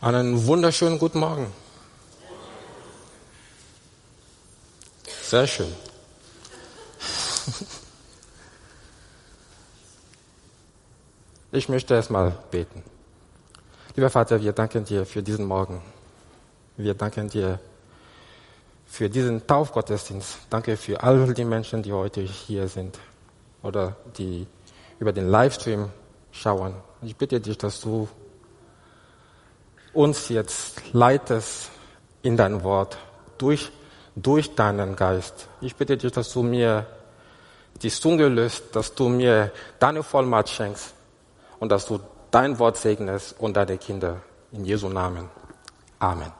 Einen wunderschönen guten Morgen. Sehr schön. Ich möchte erstmal beten. Lieber Vater, wir danken dir für diesen Morgen. Wir danken dir für diesen Taufgottesdienst. Danke für all die Menschen, die heute hier sind oder die über den Livestream schauen. Ich bitte dich, dass du uns jetzt leitest in dein Wort durch, durch deinen Geist. Ich bitte dich, dass du mir die Zunge löst, dass du mir deine Vollmacht schenkst und dass du dein Wort segnest und deine Kinder. In Jesu Namen. Amen.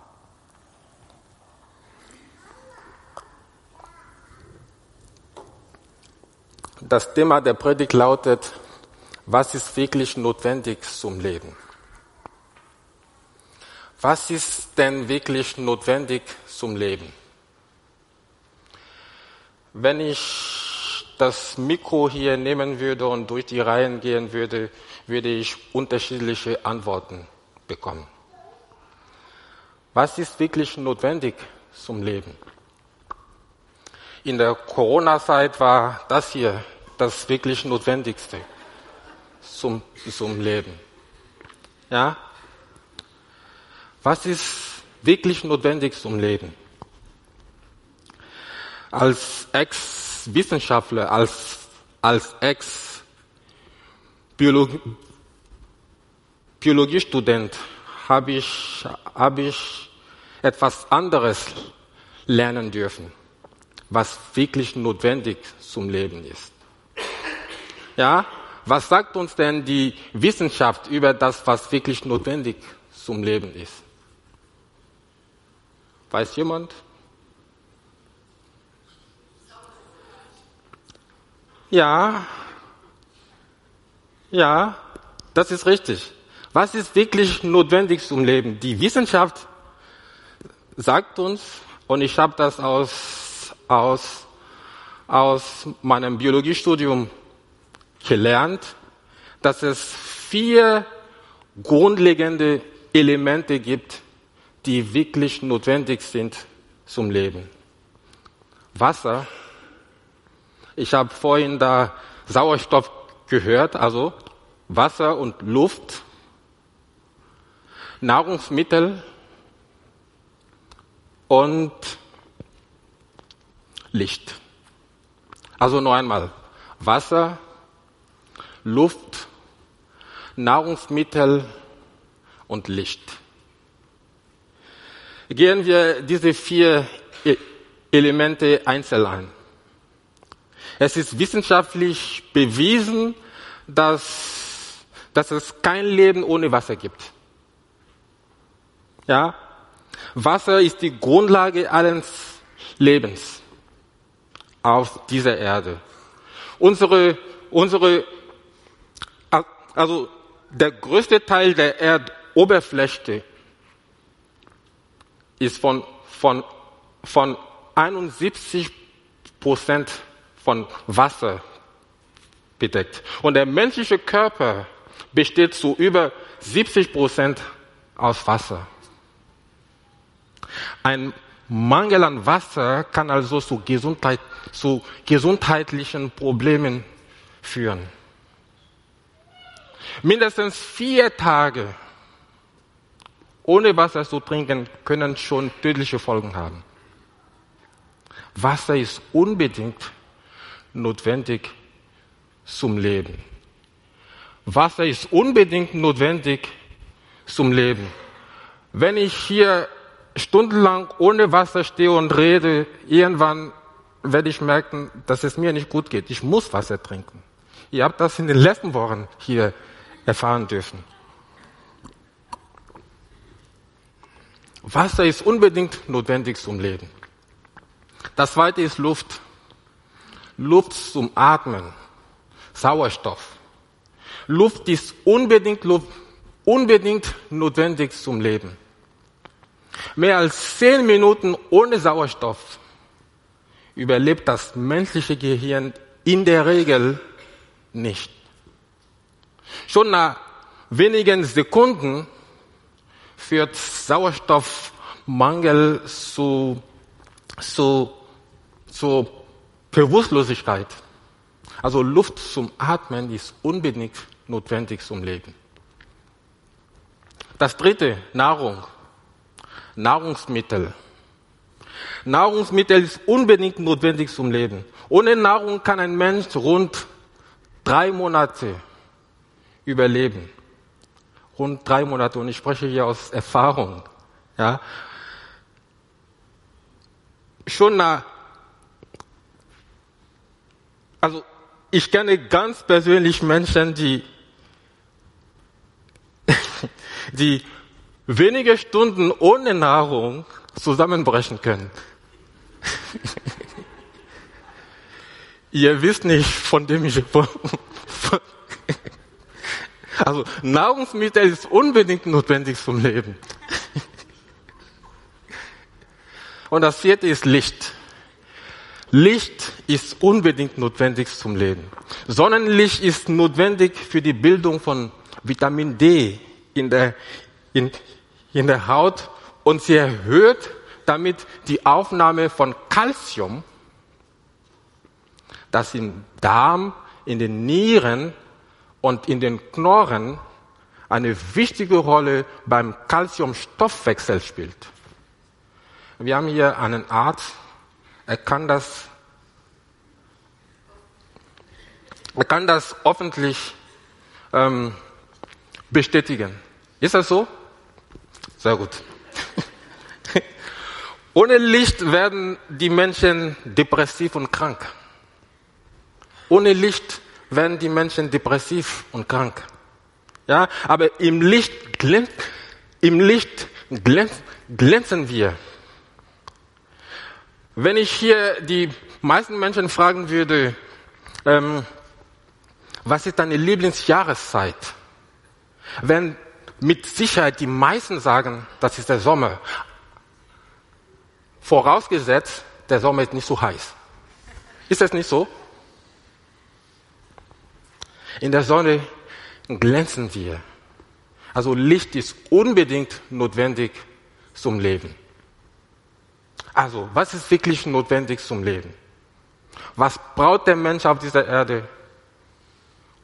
Das Thema der Predigt lautet, was ist wirklich notwendig zum Leben? Was ist denn wirklich notwendig zum Leben? Wenn ich das Mikro hier nehmen würde und durch die Reihen gehen würde, würde ich unterschiedliche Antworten bekommen. Was ist wirklich notwendig zum Leben? In der Corona-Zeit war das hier das wirklich Notwendigste zum, zum Leben. Ja? Was ist wirklich notwendig zum Leben? Als Ex-Wissenschaftler, als, als Ex-Biologiestudent habe ich, habe ich etwas anderes lernen dürfen, was wirklich notwendig zum Leben ist. Ja, was sagt uns denn die Wissenschaft über das, was wirklich notwendig zum Leben ist? Weiß jemand? Ja, ja, das ist richtig. Was ist wirklich notwendig zum Leben? Die Wissenschaft sagt uns, und ich habe das aus, aus, aus meinem Biologiestudium gelernt, dass es vier grundlegende Elemente gibt, die wirklich notwendig sind zum Leben. Wasser. Ich habe vorhin da Sauerstoff gehört, also Wasser und Luft, Nahrungsmittel und Licht. Also noch einmal Wasser, Luft, Nahrungsmittel und Licht. Gehen wir diese vier e- Elemente einzeln an. Es ist wissenschaftlich bewiesen, dass, dass es kein Leben ohne Wasser gibt. Ja? Wasser ist die Grundlage alles Lebens auf dieser Erde. Unsere, unsere, also der größte Teil der Erdoberfläche ist von, von, von 71 Prozent von Wasser bedeckt. Und der menschliche Körper besteht zu über 70 Prozent aus Wasser. Ein Mangel an Wasser kann also zu, Gesundheit, zu gesundheitlichen Problemen führen. Mindestens vier Tage ohne Wasser zu trinken, können schon tödliche Folgen haben. Wasser ist unbedingt notwendig zum Leben. Wasser ist unbedingt notwendig zum Leben. Wenn ich hier stundenlang ohne Wasser stehe und rede, irgendwann werde ich merken, dass es mir nicht gut geht. Ich muss Wasser trinken. Ihr habt das in den letzten Wochen hier erfahren dürfen. Wasser ist unbedingt notwendig zum Leben. Das zweite ist Luft. Luft zum Atmen. Sauerstoff. Luft ist unbedingt, unbedingt notwendig zum Leben. Mehr als zehn Minuten ohne Sauerstoff überlebt das menschliche Gehirn in der Regel nicht. Schon nach wenigen Sekunden führt Sauerstoffmangel zu, zu, zu Bewusstlosigkeit. Also Luft zum Atmen ist unbedingt notwendig zum Leben. Das dritte, Nahrung. Nahrungsmittel. Nahrungsmittel ist unbedingt notwendig zum Leben. Ohne Nahrung kann ein Mensch rund drei Monate überleben. Rund drei Monate. Und ich spreche hier aus Erfahrung. Ja. Schon nach, also ich kenne ganz persönlich Menschen, die, die wenige Stunden ohne Nahrung zusammenbrechen können. Ihr wisst nicht, von dem ich. Also Nahrungsmittel ist unbedingt notwendig zum Leben. Und das vierte ist Licht. Licht ist unbedingt notwendig zum Leben. Sonnenlicht ist notwendig für die Bildung von Vitamin D in der, in, in der Haut und sie erhöht damit die Aufnahme von Calcium, das im Darm, in den Nieren und in den Knochen eine wichtige Rolle beim Calciumstoffwechsel spielt. Wir haben hier einen Arzt, er kann das, er kann das öffentlich ähm, bestätigen. Ist das so? Sehr gut. Ohne Licht werden die Menschen depressiv und krank. Ohne Licht werden die Menschen depressiv und krank. Ja, aber im Licht, glänz, im Licht glänz, glänzen wir. Wenn ich hier die meisten Menschen fragen würde, ähm, was ist deine Lieblingsjahreszeit? Wenn mit Sicherheit die meisten sagen, das ist der Sommer. Vorausgesetzt, der Sommer ist nicht so heiß. Ist das nicht so? In der Sonne glänzen wir. Also Licht ist unbedingt notwendig zum Leben. Also, was ist wirklich notwendig zum Leben? Was braucht der Mensch auf dieser Erde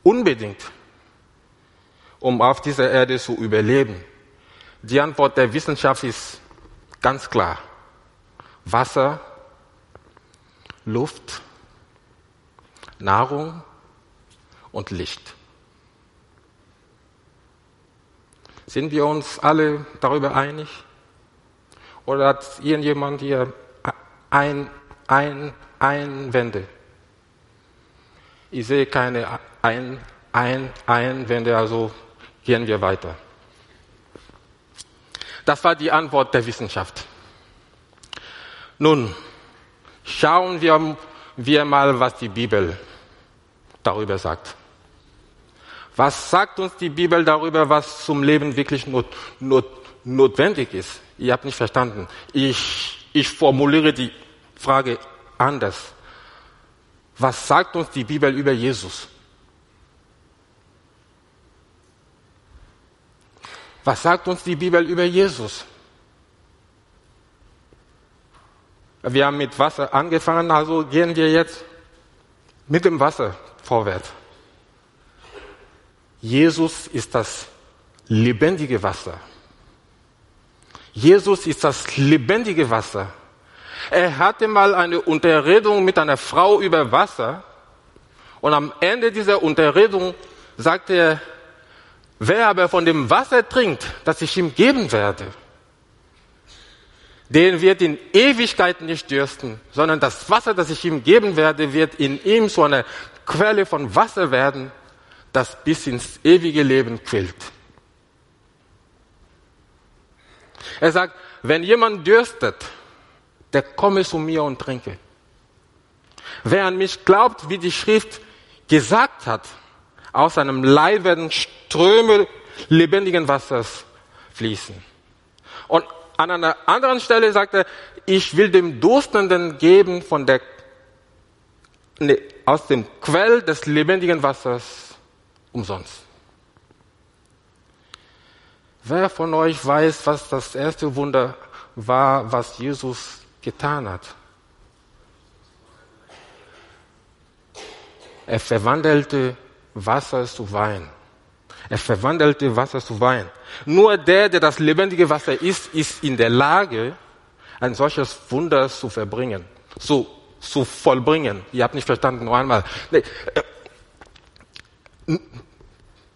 unbedingt, um auf dieser Erde zu überleben? Die Antwort der Wissenschaft ist ganz klar. Wasser, Luft, Nahrung und Licht. Sind wir uns alle darüber einig? Oder hat irgendjemand hier ein, ein, Einwände? Ich sehe keine ein, ein, Einwände, also gehen wir weiter. Das war die Antwort der Wissenschaft. Nun, schauen wir, wir mal, was die Bibel darüber sagt. Was sagt uns die Bibel darüber, was zum Leben wirklich not, not, notwendig ist? Ihr habt nicht verstanden. Ich, ich formuliere die Frage anders. Was sagt uns die Bibel über Jesus? Was sagt uns die Bibel über Jesus? Wir haben mit Wasser angefangen, also gehen wir jetzt mit dem Wasser vorwärts. Jesus ist das lebendige Wasser. Jesus ist das lebendige Wasser. Er hatte mal eine Unterredung mit einer Frau über Wasser und am Ende dieser Unterredung sagte er, wer aber von dem Wasser trinkt, das ich ihm geben werde, den wird in Ewigkeit nicht dürsten, sondern das Wasser, das ich ihm geben werde, wird in ihm so eine Quelle von Wasser werden, das bis ins ewige Leben quillt. Er sagt, wenn jemand dürstet, der komme zu mir und trinke. Wer an mich glaubt, wie die Schrift gesagt hat, aus seinem Leib werden Ströme lebendigen Wassers fließen. Und an einer anderen Stelle sagt er, ich will dem Durstenden geben von der, ne, aus dem Quell des lebendigen Wassers umsonst. Wer von euch weiß, was das erste Wunder war, was Jesus getan hat? Er verwandelte Wasser zu Wein. Er verwandelte Wasser zu Wein. Nur der, der das lebendige Wasser ist, ist in der Lage, ein solches Wunder zu verbringen, zu, zu vollbringen. Ihr habt nicht verstanden, nur einmal. Nee.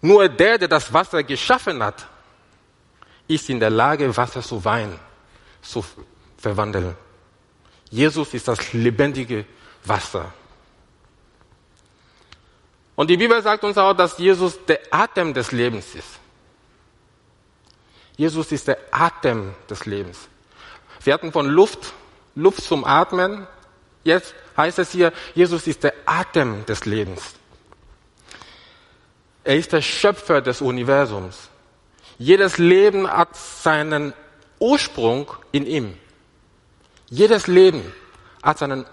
Nur der, der das Wasser geschaffen hat, ist in der Lage, Wasser zu Wein zu verwandeln. Jesus ist das lebendige Wasser. Und die Bibel sagt uns auch, dass Jesus der Atem des Lebens ist. Jesus ist der Atem des Lebens. Wir hatten von Luft, Luft zum Atmen. Jetzt heißt es hier, Jesus ist der Atem des Lebens. Er ist der Schöpfer des Universums. Jedes Leben hat seinen Ursprung in ihm. Jedes Leben hat seinen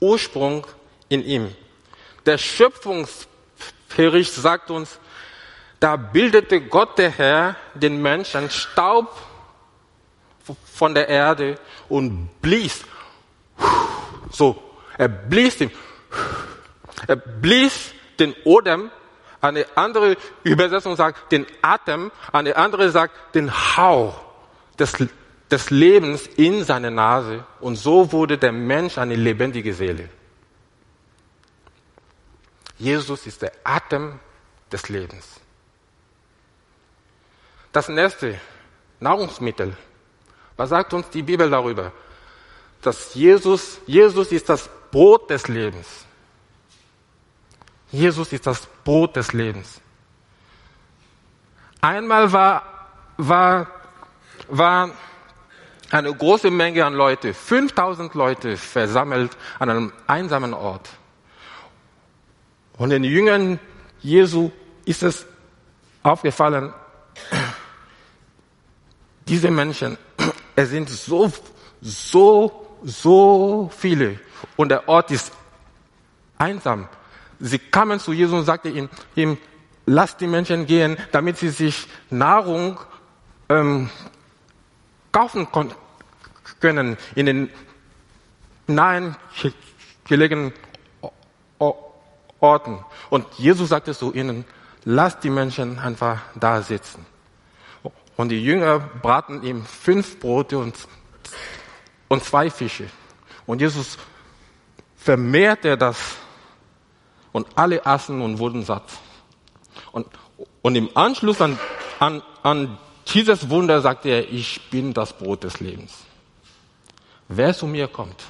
Ursprung in ihm. Der Schöpfungsbericht sagt uns, da bildete Gott der Herr den Menschen Staub von der Erde und blies. So, er blies ihm. Er blies den Odem. Eine andere Übersetzung sagt den Atem. Eine andere sagt den Hauch des, des Lebens in seine Nase. Und so wurde der Mensch eine lebendige Seele. Jesus ist der Atem des Lebens. Das nächste, Nahrungsmittel. Was sagt uns die Bibel darüber? Dass Jesus, Jesus ist das Brot des Lebens. Jesus ist das Brot des Lebens. Einmal war, war, war eine große Menge an Leute, 5000 Leute versammelt an einem einsamen Ort. Und den Jüngern Jesu ist es aufgefallen, diese Menschen, es sind so, so, so viele und der Ort ist einsam. Sie kamen zu Jesus und sagten ihm, lasst die Menschen gehen, damit sie sich Nahrung ähm, kaufen können in den nahen gelegenen Orten. Und Jesus sagte zu ihnen, lasst die Menschen einfach da sitzen. Und die Jünger braten ihm fünf Brote und, und zwei Fische. Und Jesus vermehrte das und alle aßen und wurden satt. Und, und im Anschluss an, an, an dieses Wunder sagte er, ich bin das Brot des Lebens. Wer zu mir kommt,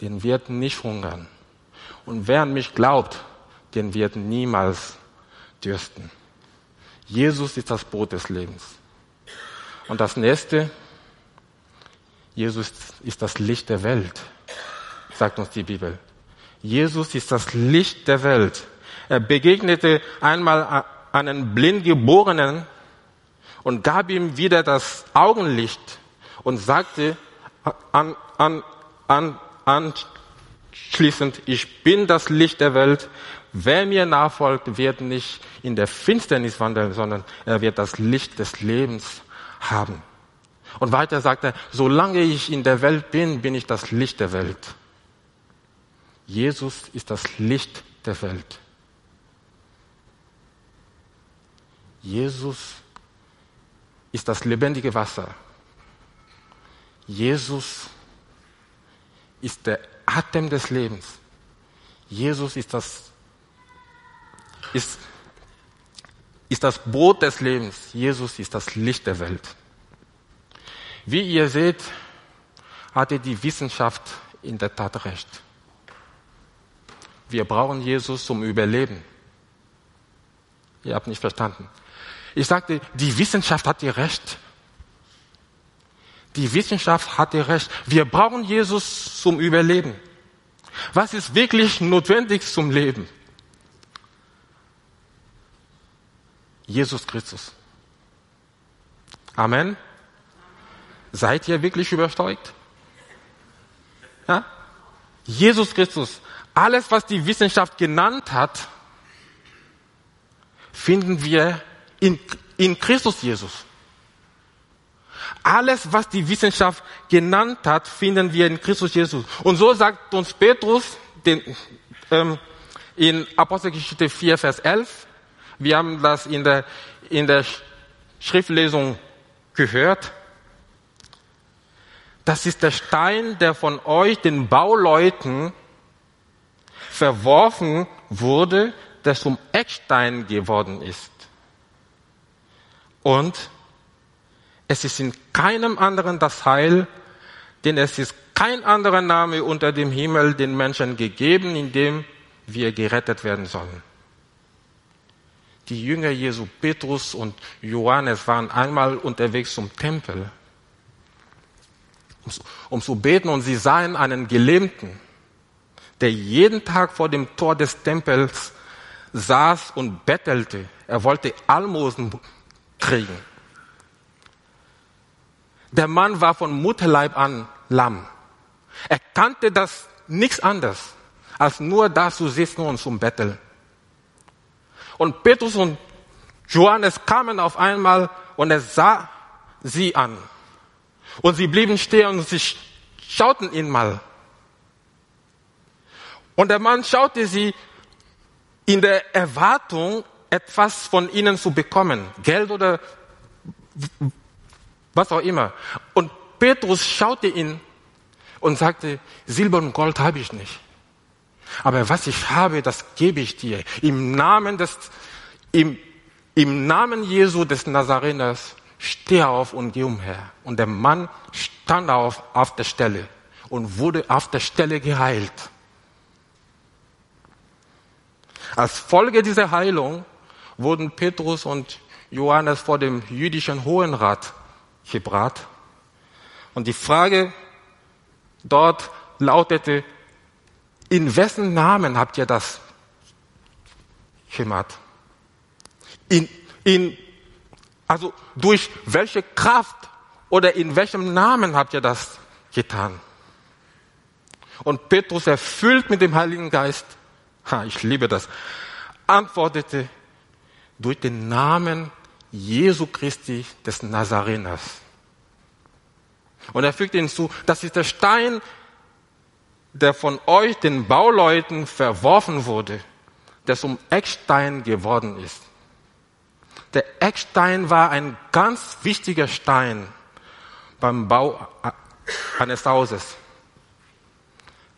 den wird nicht hungern. Und wer an mich glaubt, den wird niemals dürsten. Jesus ist das Brot des Lebens. Und das nächste, Jesus ist das Licht der Welt, sagt uns die Bibel. Jesus ist das Licht der Welt. Er begegnete einmal einen Blindgeborenen und gab ihm wieder das Augenlicht und sagte an, an, an, an, Schließend, ich bin das Licht der Welt. Wer mir nachfolgt, wird nicht in der Finsternis wandeln, sondern er wird das Licht des Lebens haben. Und weiter sagt er, solange ich in der Welt bin, bin ich das Licht der Welt. Jesus ist das Licht der Welt. Jesus ist das lebendige Wasser. Jesus ist der Atem des Lebens. Jesus ist das, ist, ist das Brot des Lebens. Jesus ist das Licht der Welt. Wie ihr seht, hatte die Wissenschaft in der Tat recht. Wir brauchen Jesus zum Überleben. Ihr habt nicht verstanden. Ich sagte, die Wissenschaft hat ihr recht. Die Wissenschaft hatte recht. Wir brauchen Jesus zum Überleben. Was ist wirklich notwendig zum Leben? Jesus Christus. Amen. Seid ihr wirklich überzeugt? Ja? Jesus Christus. Alles, was die Wissenschaft genannt hat, finden wir in, in Christus Jesus. alles, was die Wissenschaft genannt hat, finden wir in Christus Jesus. Und so sagt uns Petrus den, ähm, in Apostelgeschichte 4, Vers 11. Wir haben das in der, in der Schriftlesung gehört. Das ist der Stein, der von euch, den Bauleuten, verworfen wurde, der zum Eckstein geworden ist. Und es ist in keinem anderen das Heil, denn es ist kein anderer Name unter dem Himmel den Menschen gegeben, in dem wir gerettet werden sollen. Die Jünger Jesu, Petrus und Johannes, waren einmal unterwegs zum Tempel, um zu beten, und sie sahen einen Gelähmten, der jeden Tag vor dem Tor des Tempels saß und bettelte. Er wollte Almosen kriegen. Der Mann war von Mutterleib an lamm. Er kannte das nichts anderes, als nur da zu sitzen und zum Betteln. Und Petrus und Johannes kamen auf einmal und er sah sie an. Und sie blieben stehen und sie schauten ihn mal. Und der Mann schaute sie in der Erwartung, etwas von ihnen zu bekommen. Geld oder was auch immer. Und Petrus schaute ihn und sagte, Silber und Gold habe ich nicht. Aber was ich habe, das gebe ich dir. Im Namen des, im, im Namen Jesu des Nazareners, steh auf und geh umher. Und der Mann stand auf, auf der Stelle und wurde auf der Stelle geheilt. Als Folge dieser Heilung wurden Petrus und Johannes vor dem jüdischen Hohenrat gebracht. Und die Frage dort lautete, in wessen Namen habt ihr das gemacht? In, in, also durch welche Kraft oder in welchem Namen habt ihr das getan? Und Petrus, erfüllt mit dem Heiligen Geist, ha, ich liebe das, antwortete durch den Namen Jesu Christi des Nazareners. Und er fügte hinzu, das ist der Stein, der von euch, den Bauleuten, verworfen wurde, der zum Eckstein geworden ist. Der Eckstein war ein ganz wichtiger Stein beim Bau eines Hauses.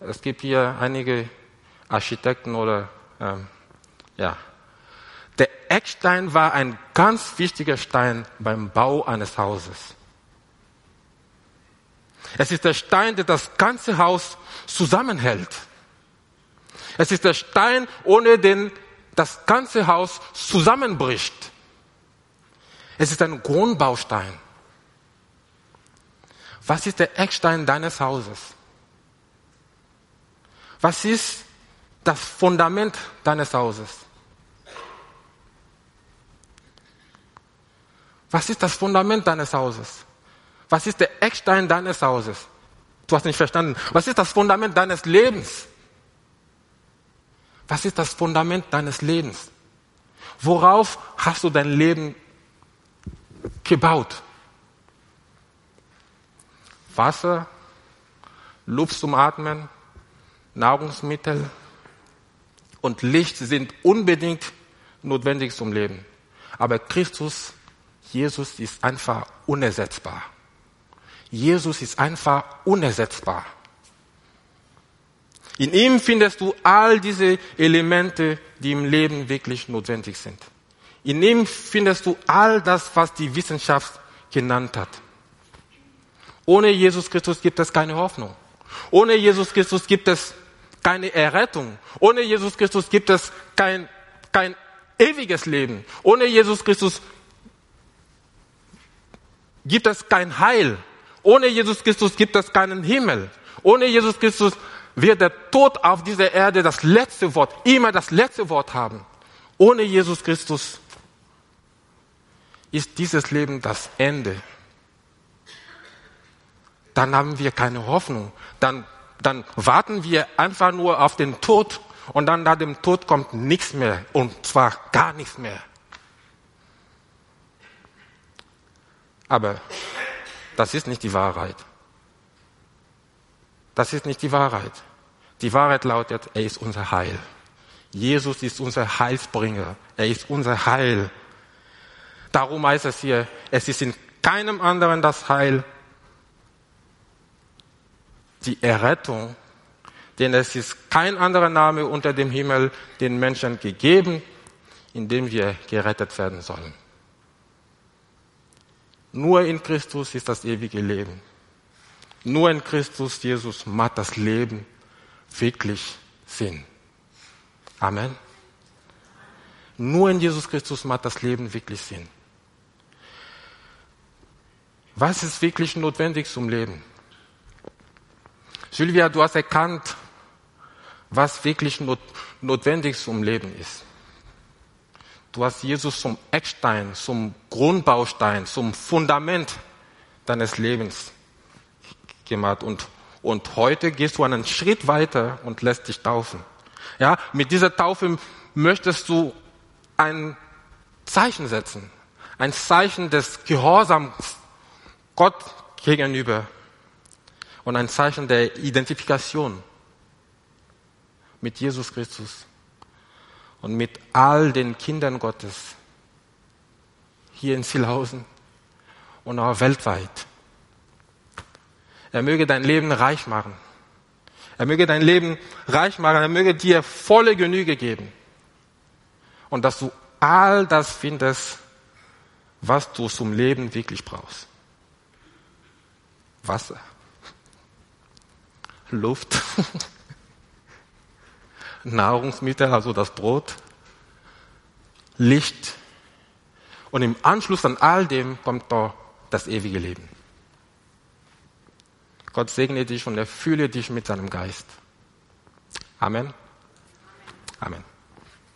Es gibt hier einige Architekten oder ähm, ja. Der Eckstein war ein ganz wichtiger Stein beim Bau eines Hauses. Es ist der Stein, der das ganze Haus zusammenhält. Es ist der Stein, ohne den das ganze Haus zusammenbricht. Es ist ein Grundbaustein. Was ist der Eckstein deines Hauses? Was ist das Fundament deines Hauses? Was ist das Fundament deines Hauses? Was ist der Eckstein deines Hauses? Du hast nicht verstanden. Was ist das Fundament deines Lebens? Was ist das Fundament deines Lebens? Worauf hast du dein Leben gebaut? Wasser, Luft zum Atmen, Nahrungsmittel, und Licht sind unbedingt notwendig zum Leben. Aber Christus, Jesus ist einfach unersetzbar. Jesus ist einfach unersetzbar. In ihm findest du all diese Elemente, die im Leben wirklich notwendig sind. In ihm findest du all das, was die Wissenschaft genannt hat. Ohne Jesus Christus gibt es keine Hoffnung. Ohne Jesus Christus gibt es keine Errettung. Ohne Jesus Christus gibt es kein, kein ewiges Leben. Ohne Jesus Christus gibt es kein Heil. Ohne Jesus Christus gibt es keinen Himmel. Ohne Jesus Christus wird der Tod auf dieser Erde das letzte Wort, immer das letzte Wort haben. Ohne Jesus Christus ist dieses Leben das Ende. Dann haben wir keine Hoffnung. Dann dann warten wir einfach nur auf den Tod und dann nach dem Tod kommt nichts mehr und zwar gar nichts mehr. Aber Das ist nicht die Wahrheit. Das ist nicht die Wahrheit. Die Wahrheit lautet, er ist unser Heil. Jesus ist unser Heilsbringer. Er ist unser Heil. Darum heißt es hier, es ist in keinem anderen das Heil, die Errettung, denn es ist kein anderer Name unter dem Himmel den Menschen gegeben, in dem wir gerettet werden sollen. Nur in Christus ist das ewige Leben. Nur in Christus Jesus macht das Leben wirklich Sinn. Amen. Nur in Jesus Christus macht das Leben wirklich Sinn. Was ist wirklich notwendig zum Leben? Sylvia, du hast erkannt, was wirklich not notwendig zum Leben ist. Du hast Jesus zum Eckstein, zum Grundbaustein, zum Fundament deines Lebens gemacht und, und heute gehst du einen Schritt weiter und lässt dich taufen. Ja, mit dieser Taufe möchtest du ein Zeichen setzen, ein Zeichen des Gehorsams Gott gegenüber und ein Zeichen der Identifikation mit Jesus Christus und mit all den Kindern Gottes hier in Silhausen und auch weltweit. Er möge dein Leben reich machen. Er möge dein Leben reich machen. Er möge dir volle Genüge geben. Und dass du all das findest, was du zum Leben wirklich brauchst. Wasser, Luft, Nahrungsmittel, also das Brot, Licht. Und im Anschluss an all dem kommt da das ewige Leben. Gott segne dich und erfülle dich mit seinem Geist. Amen. Amen.